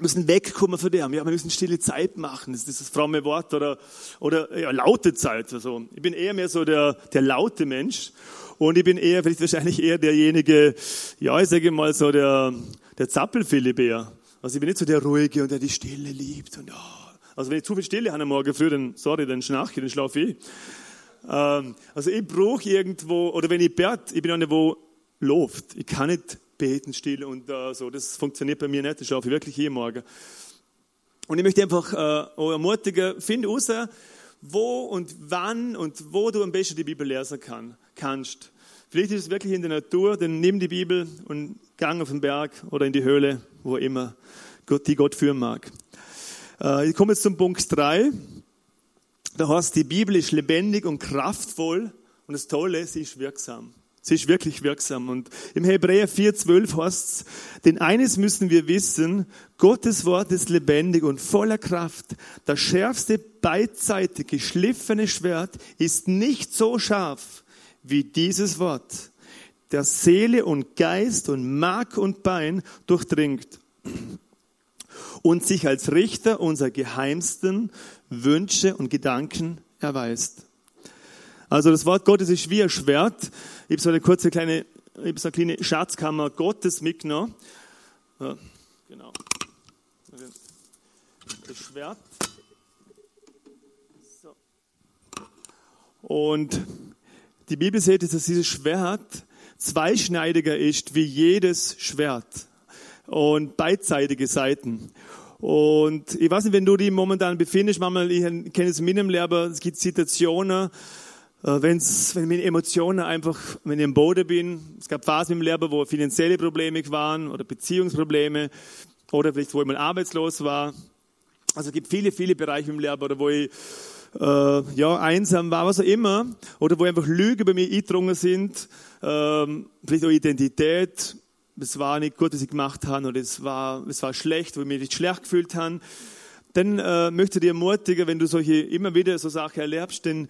müssen wegkommen von dem. Ja, wir müssen stille Zeit machen. Das ist das fromme Wort oder, oder ja, laute Zeit. Also, ich bin eher mehr so der, der laute Mensch. Und ich bin eher, vielleicht wahrscheinlich eher derjenige, ja, ich sage mal so der, der Zappelphilibär. Also ich bin nicht so der Ruhige und der die Stille liebt. Und, oh. Also wenn ich zu viel Stille habe am Morgen früh, dann, sorry, dann schnarche ich, dann schlafe ich. Ähm, also ich brauche irgendwo, oder wenn ich bete, ich bin einer, wo lobt. Ich kann nicht beten still und uh, so. Das funktioniert bei mir nicht. Das schlafe ich wirklich hier morgen. Und ich möchte einfach äh, euch ermutigen, find raus, wo und wann und wo du am besten die Bibel lesen kann, kannst. Vielleicht ist es wirklich in der Natur, dann nimm die Bibel und gang auf den Berg oder in die Höhle, wo immer die Gott führen mag. Äh, ich komme jetzt zum Punkt 3. Da heißt, die Bibel ist lebendig und kraftvoll und das Tolle, sie ist wirksam. Sie ist wirklich wirksam. Und im Hebräer 4,12 heißt es, denn eines müssen wir wissen, Gottes Wort ist lebendig und voller Kraft. Das schärfste beidseitig geschliffene Schwert ist nicht so scharf wie dieses Wort, der Seele und Geist und Mark und Bein durchdringt und sich als Richter unserer geheimsten Wünsche und Gedanken erweist. Also das Wort Gottes ist wie ein Schwert. Ich habe so eine kurze kleine, ich habe so eine kleine Schatzkammer Gottes mitgenommen. Ja, genau. Das Schwert. So. Und die Bibel sagt, dass dieses Schwert zweischneidiger ist wie jedes Schwert und beidseitige Seiten. Und ich weiß nicht, wenn du dich momentan befindest, manchmal, ich kenne es in meinem Leben, es gibt Situationen, äh, wenn's, wenn meine Emotionen einfach, wenn ich im Boden bin, es gab Phasen im Leben, wo finanzielle Probleme waren oder Beziehungsprobleme oder vielleicht, wo ich mal arbeitslos war. Also es gibt viele, viele Bereiche im oder wo ich äh, ja, einsam war, was auch immer, oder wo einfach Lügen bei mir eingedrungen sind, ähm, vielleicht auch Identität, es war nicht gut, was ich gemacht habe, oder es war, es war schlecht, wo ich mich nicht schlecht gefühlt habe, dann äh, möchte ich dir ermutigen, wenn du solche immer wieder so Sachen erlebst, denn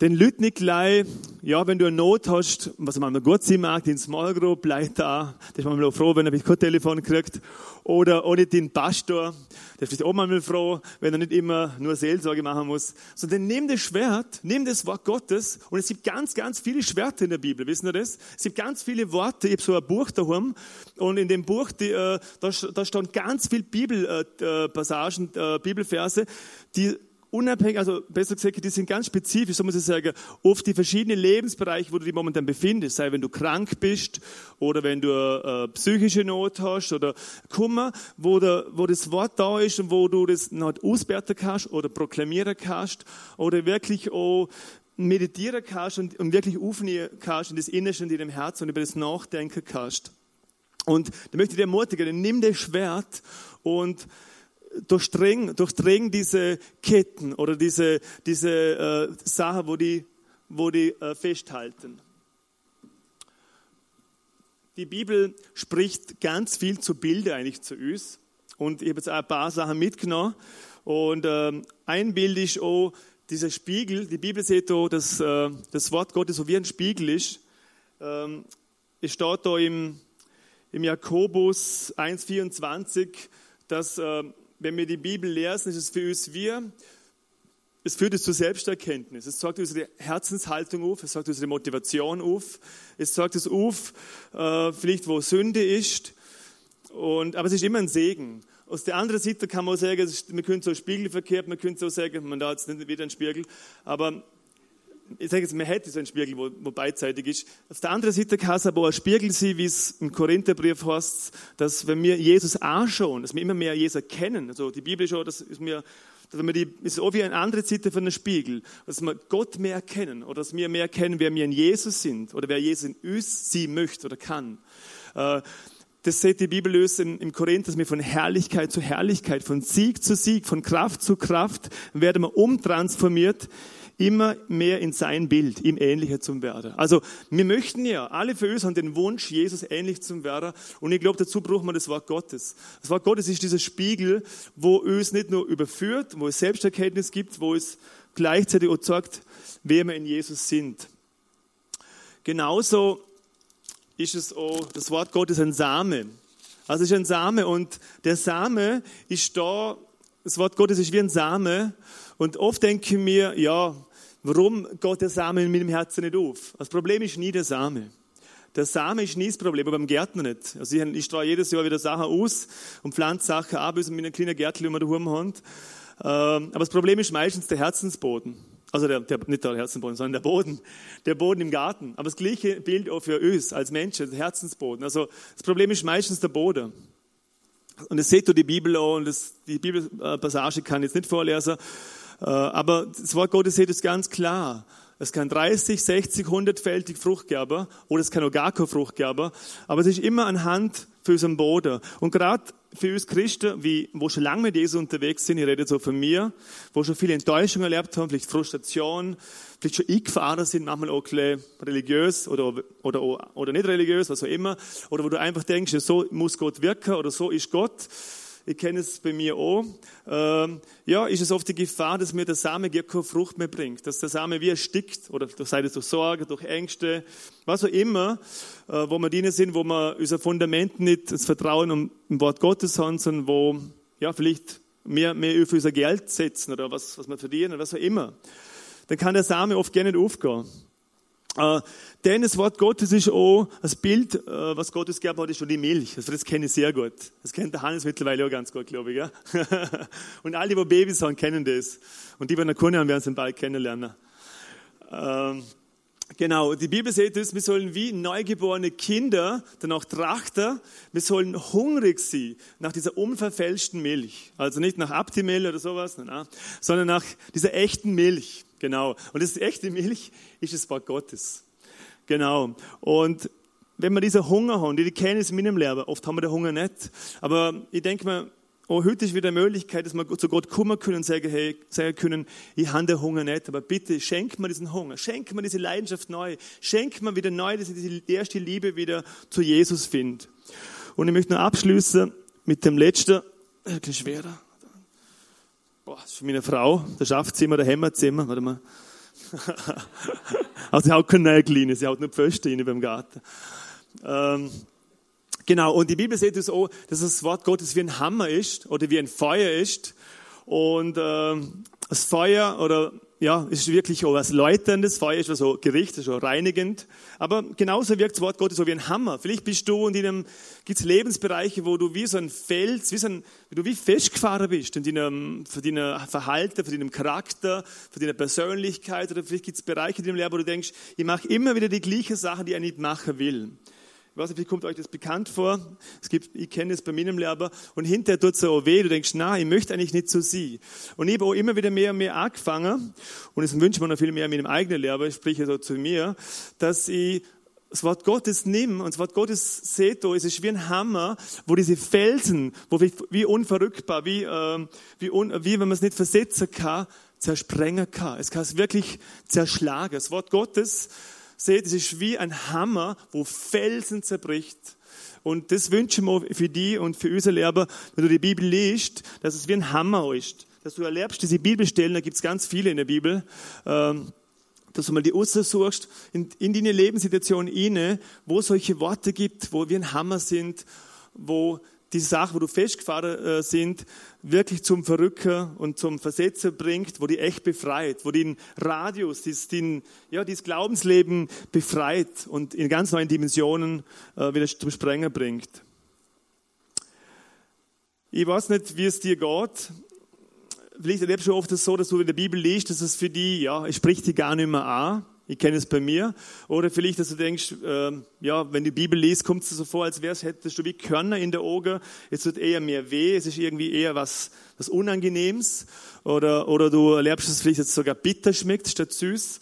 den Leuten nicht gleich, ja, wenn du eine Not hast, was man gut sein mag, in Small Group, bleib da. Da ist man auch froh, wenn er kein Telefon kriegt. Oder, oder den Pastor. Der ist auch mal froh, wenn er nicht immer nur Seelsorge machen muss. Sondern nimm das Schwert, nimm das Wort Gottes. Und es gibt ganz, ganz viele Schwerter in der Bibel. Wissen ihr das? Es gibt ganz viele Worte. Ich habe so ein Buch daheim. Und in dem Buch, die, äh, da, da stehen ganz viele Bibelpassagen, äh, äh, Bibelverse, die unabhängig, also besser gesagt, die sind ganz spezifisch, so muss ich sagen, auf die verschiedenen Lebensbereiche, wo du dich momentan befindest, sei wenn du krank bist oder wenn du äh, psychische Not hast oder Kummer, wo, der, wo das Wort da ist und wo du das noch auswerten kannst oder proklamieren kannst oder wirklich auch meditieren kannst und, und wirklich aufnehmen kannst in das Innerste in deinem Herzen und über das Nachdenken kannst. Und da möchte ich dir ermutigen, nimm das Schwert und durchdring, durchdring diese Ketten oder diese, diese äh, Sachen, wo die, wo die äh, festhalten. Die Bibel spricht ganz viel zu Bilder eigentlich zu uns. Und ich habe jetzt ein paar Sachen mitgenommen. Und ähm, ein Bild ist auch dieser Spiegel. Die Bibel sieht auch, dass äh, das Wort Gottes so wie ein Spiegel ist. Ähm, es steht da im, im Jakobus 1,24, dass äh, wenn wir die Bibel lesen, ist es für uns wir, es führt uns zur Selbsterkenntnis. Es zeigt unsere Herzenshaltung auf, es zeigt unsere Motivation auf, es zeigt uns auf, äh, vielleicht wo Sünde ist. Und, aber es ist immer ein Segen. Aus der anderen Seite kann man auch sagen, man könnte so spiegelverkehrt, man könnte so sagen, man da jetzt nicht wieder einen Spiegel, aber ich sage jetzt, man hätte so einen Spiegel, wo, wo beidseitig ist. Auf der anderen Seite kann es aber auch ein Spiegel sein, wie es im Korintherbrief heißt, dass wenn wir Jesus anschauen, dass wir immer mehr Jesus kennen. Also die Bibel auch, das ist mir, wenn wir die, ist auch wie eine andere Seite von einem Spiegel, dass wir Gott mehr kennen oder dass wir mehr kennen, wer wir in Jesus sind oder wer Jesus in uns sein möchte oder kann. Äh, das sieht die Bibel lösen im Korinth, dass wir von Herrlichkeit zu Herrlichkeit, von Sieg zu Sieg, von Kraft zu Kraft werden wir umtransformiert immer mehr in sein Bild, ihm ähnlicher zu werden. Also wir möchten ja, alle für uns haben den Wunsch, Jesus ähnlich zu werden. Und ich glaube, dazu braucht man das Wort Gottes. Das Wort Gottes ist dieser Spiegel, wo uns nicht nur überführt, wo es Selbsterkenntnis gibt, wo es gleichzeitig auch sagt, wer wir in Jesus sind. Genauso ist es auch, das Wort Gottes ein Same. Also es ist ein Same und der Same ist da, das Wort Gottes ist wie ein Same und oft denke ich mir, ja, Warum geht der Same in meinem Herzen nicht auf? Das Problem ist nie der Same. Der Same ist nie das Problem, aber beim Gärtner nicht. Also ich, ich streue jedes Jahr wieder Sachen aus und pflanze Sachen ab, bis mit einem kleinen den wir daheim haben. Ähm, aber das Problem ist meistens der Herzensboden. Also der, der, nicht der Herzensboden, sondern der Boden. Der Boden im Garten. Aber das gleiche Bild auch für uns als Menschen, der Herzensboden. Also das Problem ist meistens der Boden. Und das seht ihr die Bibel auch, und das, die Bibelpassage kann ich jetzt nicht vorlesen, aber das Wort Gottes sieht es ganz klar. Es kann 30, 60, 100-fältig Frucht geben oder es kann auch gar keine Frucht geben. Aber es ist immer anhand für unseren Boden. Und gerade für uns Christen, wie, wo schon lange mit Jesus unterwegs sind, ich rede so von mir, wo schon viele Enttäuschungen erlebt haben, vielleicht Frustration, vielleicht schon eingefahren sind, manchmal auch religiös oder, oder, oder nicht religiös, was auch immer, oder wo du einfach denkst, so muss Gott wirken oder so ist Gott ich kenne es bei mir auch, ähm, ja, ist es oft die Gefahr, dass mir der Same gar keine Frucht mehr bringt, dass der Same wie erstickt oder sei es durch Sorge, durch Ängste, was auch immer, äh, wo wir drin sind, wo wir unser Fundament nicht das Vertrauen im Wort Gottes haben, sondern wo, ja, vielleicht mehr, mehr auf unser Geld setzen oder was, was wir verdienen oder was auch immer. Dann kann der Same oft gerne nicht aufgehen. Äh, denn das Wort Gottes ist auch das Bild, äh, was Gottes gegeben hat, ist schon die Milch. Also das kenne ich sehr gut. Das kennt der Hannes mittlerweile auch ganz gut, glaube ich. Und alle, die Babys haben, kennen das. Und die, die noch keine haben, werden es bald kennenlernen. Ähm, genau, die Bibel sagt es, wir sollen wie neugeborene Kinder danach trachten, wir sollen hungrig sein nach dieser unverfälschten Milch. Also nicht nach Aptimel oder sowas, sondern nach dieser echten Milch. Genau. Und das echte Milch ist das Wort Gottes. Genau. Und wenn wir diesen Hunger haben, die, kennen es in meinem Leben, oft haben wir den Hunger nicht. Aber ich denke mir, oh, heute ist wieder eine Möglichkeit, dass wir zu Gott kommen können und sagen, hey, sagen können, ich habe den Hunger nicht, aber bitte schenk mir diesen Hunger, schenk mir diese Leidenschaft neu, schenk mir wieder neu, dass ich diese erste Liebe wieder zu Jesus finde. Und ich möchte noch abschließen mit dem letzten, ein bisschen schwerer. Boah, das ist für meine Frau, das Schlafzimmer, der Hämmerzimmer, warte mal. also sie hat keine Nägel rein, sie hat nur Pfosten rein beim Garten. Ähm, genau, und die Bibel sagt uns auch, dass das Wort Gottes wie ein Hammer ist oder wie ein Feuer ist. Und ähm, das Feuer oder ja, ist wirklich auch was Läuterndes. Feuer ist was so Gericht, ist so reinigend. Aber genauso wirkt das Wort Gottes so wie ein Hammer. Vielleicht bist du in einem, gibt's Lebensbereiche, wo du wie so ein Fels, wie so ein, wie du wie festgefahren bist in deinem, für deinem Verhalten, für deinem Charakter, für deine Persönlichkeit. Oder vielleicht gibt's Bereiche in deinem Leben, wo du denkst, ich mache immer wieder die gleichen Sachen, die ich nicht machen will. Ich weiß nicht, wie kommt euch das bekannt vor? Es gibt, ich kenne es bei meinem Lehrer und hinterher tut es so weh, du denkst, na, ich möchte eigentlich nicht so sie. Und ich habe auch immer wieder mehr und mehr angefangen und es wünscht man noch viel mehr mit dem eigenen Lehrer, ich spreche so zu mir, dass ich das Wort Gottes nimm und das Wort Gottes seht es ist wie ein Hammer, wo diese Felsen, wo wie, wie unverrückbar, wie, äh, wie, un, wie wenn man es nicht versetzen kann, zersprengen kann. Es kann es wirklich zerschlagen. Das Wort Gottes seht, es ist wie ein Hammer, wo Felsen zerbricht. Und das wünsche ich mir für die und für unsere Lehrer, wenn du die Bibel liest, dass es wie ein Hammer ist. Dass du erlebst, diese Bibelstellen, da gibt es ganz viele in der Bibel, ähm, dass du mal die Ursache suchst, in, in deine Lebenssituation inne, wo solche Worte gibt, wo wie ein Hammer sind, wo diese Sachen, wo du festgefahren äh, sind, wirklich zum Verrücken und zum Versetzen bringt, wo die echt befreit, wo den Radius, den, ja, dieses Glaubensleben befreit und in ganz neuen Dimensionen äh, wieder zum Sprengen bringt. Ich weiß nicht, wie es dir geht. Vielleicht erlebst du oft so, dass du in der Bibel liest, dass es für die, ja, es spricht dich gar nicht mehr an. Ich kenne es bei mir. Oder vielleicht, dass du denkst, äh, ja, wenn du die Bibel liest, kommt es dir so vor, als wär's, hättest du wie Körner in der Augen. Es tut eher mehr weh. Es ist irgendwie eher was, was Unangenehmes. Oder, oder du erlebst, dass es vielleicht jetzt sogar bitter schmeckt statt süß.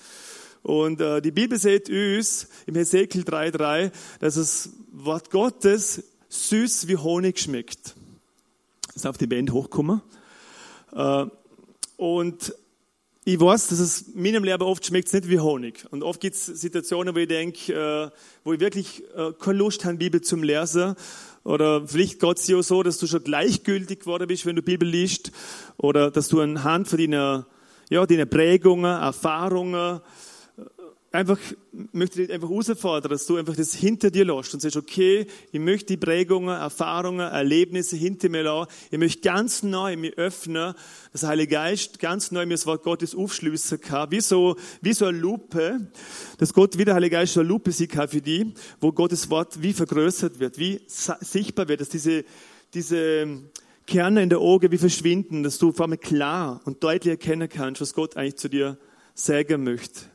Und äh, die Bibel sagt uns im Hesekiel 3,3, dass das Wort Gottes süß wie Honig schmeckt. Ist auf die Band hochkommen. Äh, und ich weiß, dass es meinem Leben oft schmeckt nicht wie Honig. Und oft gibt es Situationen, wo ich denke, äh, wo ich wirklich äh, keine Lust habe, Bibel zum Lesen. Oder vielleicht geht es auch so, dass du schon gleichgültig geworden bist, wenn du Bibel liest. Oder dass du anhand von deinen, ja, deinen Prägungen, Erfahrungen, einfach, möchte dich einfach herausfordern, dass du einfach das hinter dir lässt und sagst, okay, ich möchte die Prägungen, Erfahrungen, Erlebnisse hinter mir lassen. Ich möchte ganz neu mich öffnen, dass der Heilige Geist ganz neu mir das Wort Gottes aufschließen kann. Wie so, wie so eine Lupe, dass Gott wie der Heilige Geist so eine Lupe sein kann für die, wo Gottes Wort wie vergrößert wird, wie sichtbar wird, dass diese, diese, Kerne in der Augen wie verschwinden, dass du vor allem klar und deutlich erkennen kannst, was Gott eigentlich zu dir sagen möchte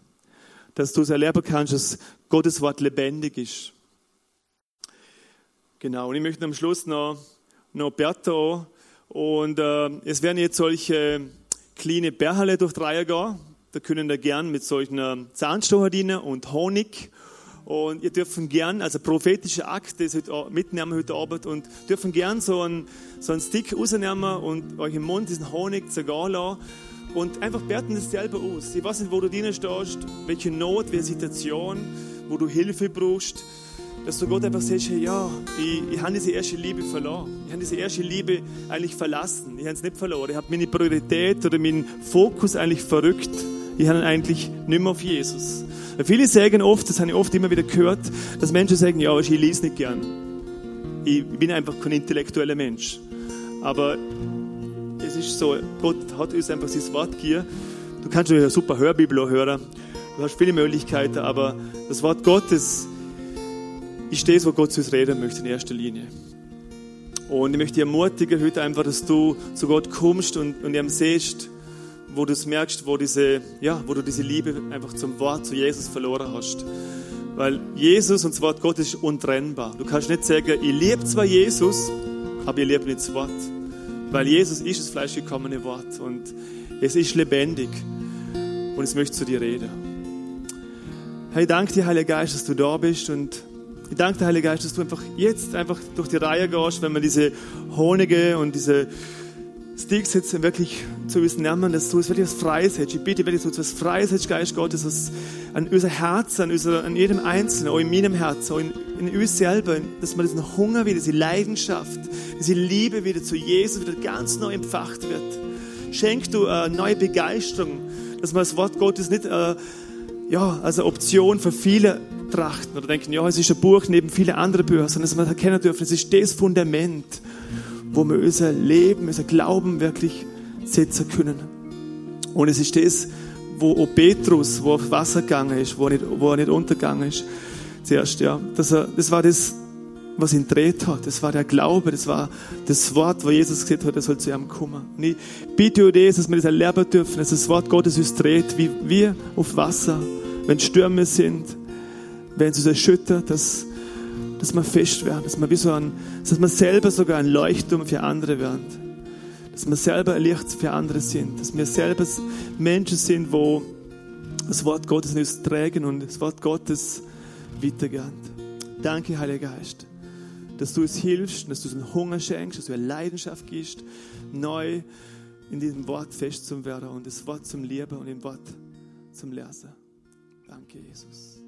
dass du es erleben kannst, dass Gottes Wort lebendig ist. Genau, und ich möchte am Schluss noch, noch Bertha und äh, es werden jetzt solche kleine Bärhalle durch die Reihe gehen. Da können da gern mit solchen Zahnstocher dienen und Honig. Und ihr dürfen gern, also prophetische Akt, das heute mitnehmen heute Abend und dürfen gern so einen, so einen Stick rausnehmen und euch im Mund diesen Honig zergehen lassen und einfach werten das selber aus. Ich weiß nicht, wo du drinnen stehst, welche Not, welche Situation, wo du Hilfe brauchst, dass du Gott einfach sagst, hey, ja, ich, ich habe diese erste Liebe verloren. Ich habe diese erste Liebe eigentlich verlassen. Ich habe es nicht verloren. Ich habe meine Priorität oder meinen Fokus eigentlich verrückt. Ich habe eigentlich nicht mehr auf Jesus. Viele sagen oft, das habe ich oft immer wieder gehört, dass Menschen sagen, ja, ich lese nicht gern. Ich bin einfach kein intellektueller Mensch. Aber ist so, Gott hat uns einfach dieses Wort gegeben. Du kannst eine super Hörbibel hören. Du hast viele Möglichkeiten, aber das Wort Gottes ist das, wo Gott zu uns reden möchte in erster Linie. Und ich möchte dich ermutigen heute einfach, dass du zu Gott kommst und, und ihm siehst, wo du es merkst, wo, diese, ja, wo du diese Liebe einfach zum Wort, zu Jesus verloren hast. Weil Jesus und das Wort Gottes ist untrennbar. Du kannst nicht sagen, ich liebe zwar Jesus, aber ich liebe nicht das Wort. Weil Jesus ist das fleischgekommene Wort und es ist lebendig und es möchte zu dir reden. Ich danke dir, Heiliger Geist, dass du da bist und ich danke dir, Heiliger Geist, dass du einfach jetzt einfach durch die Reihe gehst, wenn man diese Honige und diese Sticks jetzt wirklich zu uns nehmen, dass du es wirklich was freisetzt. Ich bitte wirklich, dass du es freisetzt, Geist Gottes, dass an unser Herz, an, unser, an jedem Einzelnen, auch in meinem Herzen, auch in, in uns selber, dass man diesen Hunger wieder, diese Leidenschaft, diese Liebe wieder zu Jesus wieder ganz neu empfacht wird. Schenk du eine neue Begeisterung, dass man das Wort Gottes nicht äh, ja, als eine Option für viele trachten oder denken, ja, es ist ein Buch neben vielen anderen Büchern, sondern dass wir erkennen dürfen, es ist das Fundament, wo wir unser Leben, unser Glauben wirklich setzen können. Und es ist das, wo auch Petrus, wo auf Wasser gegangen ist, wo er nicht, wo er nicht untergegangen ist, zuerst, ja. Das, das war das, was ihn dreht hat. Das war der Glaube, das war das Wort, wo Jesus gesagt hat, er soll zu ihm kommen. Und ich bitte euch das, dass wir das erleben dürfen, dass das Wort Gottes uns dreht, wie wir auf Wasser, wenn Stürme sind, wenn es uns erschüttert, dass dass wir fest werden, dass wir wie so ein, dass wir selber sogar ein Leuchtturm für andere werden. Dass wir selber ein Licht für andere sind. Dass wir selber Menschen sind, wo das Wort Gottes in uns tragen und das Wort Gottes weitergehen. Danke, Heiliger Geist, dass du uns hilfst, dass du uns einen Hunger schenkst, dass du eine Leidenschaft gibst, neu in diesem Wort fest zu werden und das Wort zum Lieben und im Wort zum Lesen. Danke, Jesus.